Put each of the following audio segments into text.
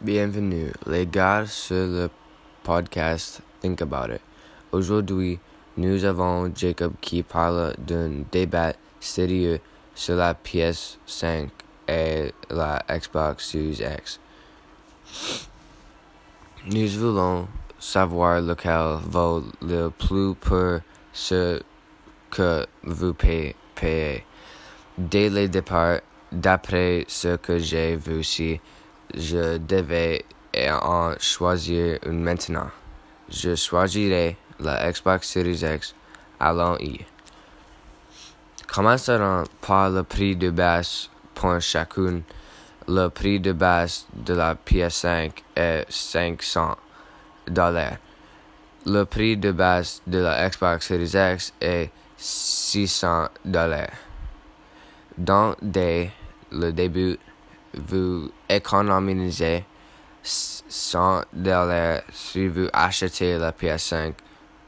Bienvenue, les gars, sur le podcast Think About It. Aujourd'hui, nous avons Jacob qui parle d'un débat sérieux sur la PS5 et la Xbox Series X. Nous voulons savoir lequel vaut le plus pour ce que vous payez. Dès le départ, d'après ce que j'ai vu ici, je devais en choisir une maintenant. Je choisirai la Xbox Series X. Allons-y. Commencerons par le prix de base pour chacune. Le prix de base de la PS5 est 500 dollars. Le prix de base de la Xbox Series X est 600 dollars. Dans des, le début, vous économisez 100 dollars si vous achetez la PS5.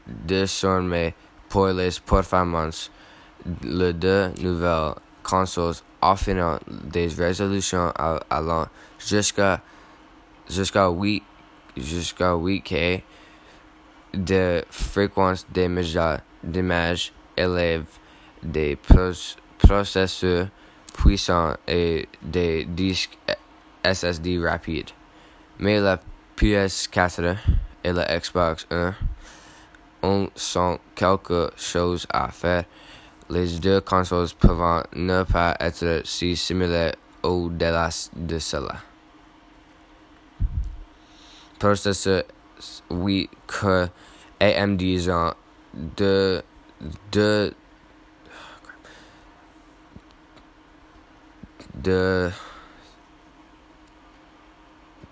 Désormais, pour les performances, les deux nouvelles consoles offrent des résolutions allant jusqu'à jusqu'à 8 jusqu'à 8K de fréquence d'image élève des processeurs puissants et des disques SSD rapides. Mais la PS4 et la Xbox One ont sont quelque chose à faire. Les deux consoles peuvent ne pas être si similaires au-delà de cela. Processeur, oui, que AMD ont deux, deux, deux,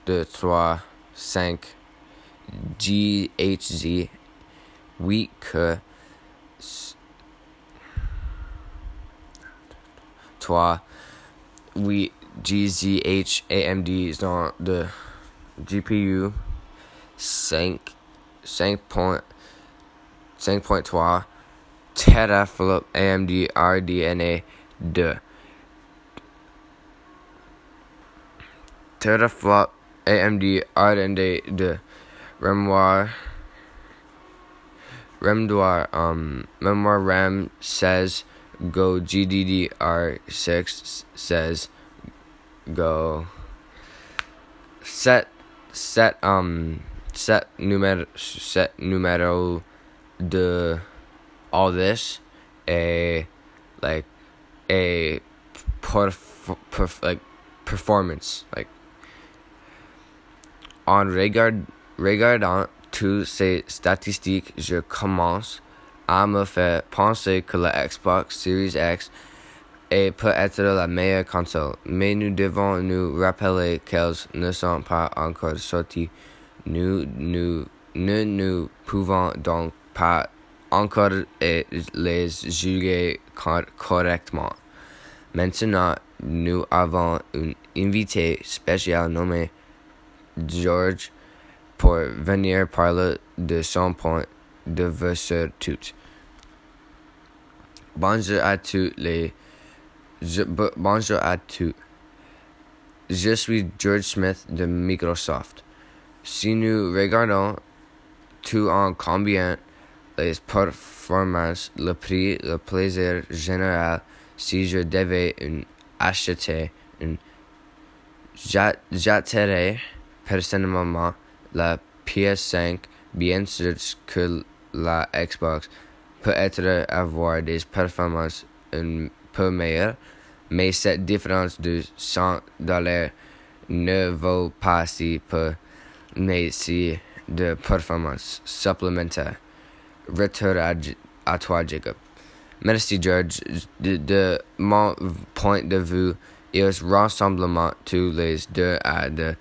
deux, trois, cinq, GHZ, oui, que trois, oui, GZH, AMD dans de GPU 5, 5.3 teraflop AMD RDNA 2. Teraflop AMD RDNA 2. Memoire Remdoir um Memoir RAM says go GDDR6 says go set set um set numero set numero de all this a like a perf, perf, like performance like en regard regardant tous ces statistiques je commence à me faire penser que la Xbox Series X est peut-être la meilleure console, mais nous devons nous rappeler qu'elles ne sont pas encore sorties. Nous, nous ne nous pouvons donc pas encore les juger correctement. Maintenant, nous avons un invité spécial nommé George pour venir parler de son point de vue sur tout. Bonjour à tous les bonjour à tous. Je suis George Smith de Microsoft. Si nous regardons tout en combien les performances, le prix, le plaisir général, si je devais acheter une, personnellement la PS5, bien sûr que la Xbox peut être avoir des performances un peu meilleures, mais cette différence de 100 dollars ne vaut pas si peu, mais si de performance supplémentaire. Retour à, toi, Jacob. Merci, George. De, de, mon point de vue, ils ressemblent tous les deux à de,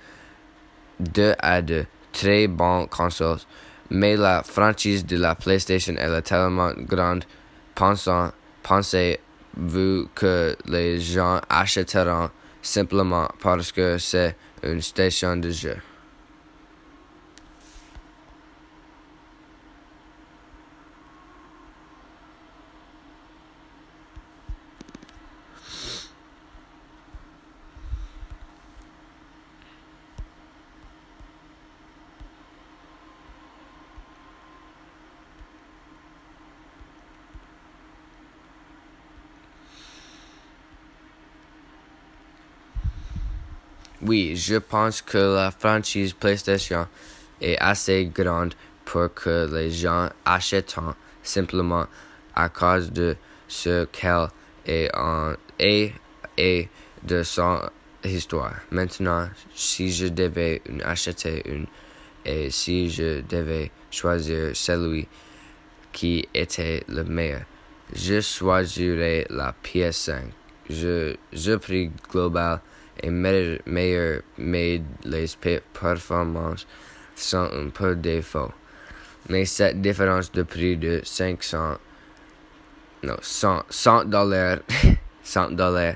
deux à de très bonnes consoles, mais la franchise de la PlayStation est tellement grande. Pensez-vous que les gens achèteront simplement parce que c'est une station de jeu? Oui, je pense que la franchise PlayStation est assez grande pour que les gens achètent simplement à cause de ce qu'elle est en et, et de son histoire. Maintenant, si je devais acheter une et si je devais choisir celui qui était le meilleur, je choisirais la PS5. Je, je prix global est meilleur, mais les performances sont un peu défaut. Mais cette différence de prix de 500, non, 100 dollars, 100 dollars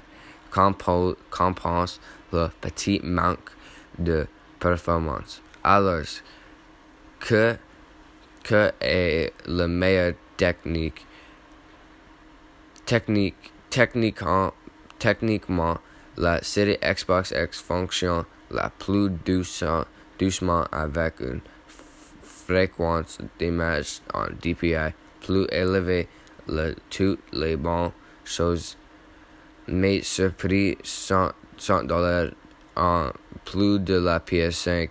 compense le petit manque de performance. Alors, que, que est le meilleur technique, technique, techniquement, techniquement, la série Xbox X fonctionne la plus doucement, avec une fréquence d'image en DPI plus élevée. Le, toutes les bonnes choses mais ce prix 100 dollars en plus de la PS5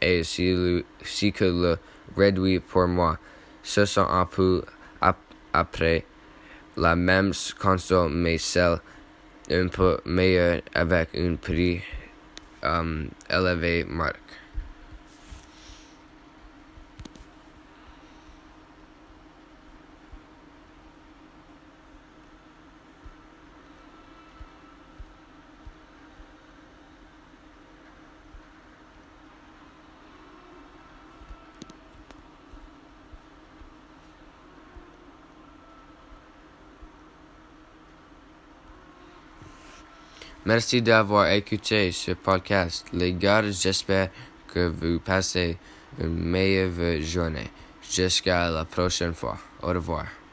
et si, que le réduit pour moi. Ce sont un peu après la même console mais celle un peu meilleure avec un prix um, élevé marque. Merci d'avoir écouté ce podcast. Les gars, j'espère que vous passez une meilleure journée. Jusqu'à la prochaine fois. Au revoir.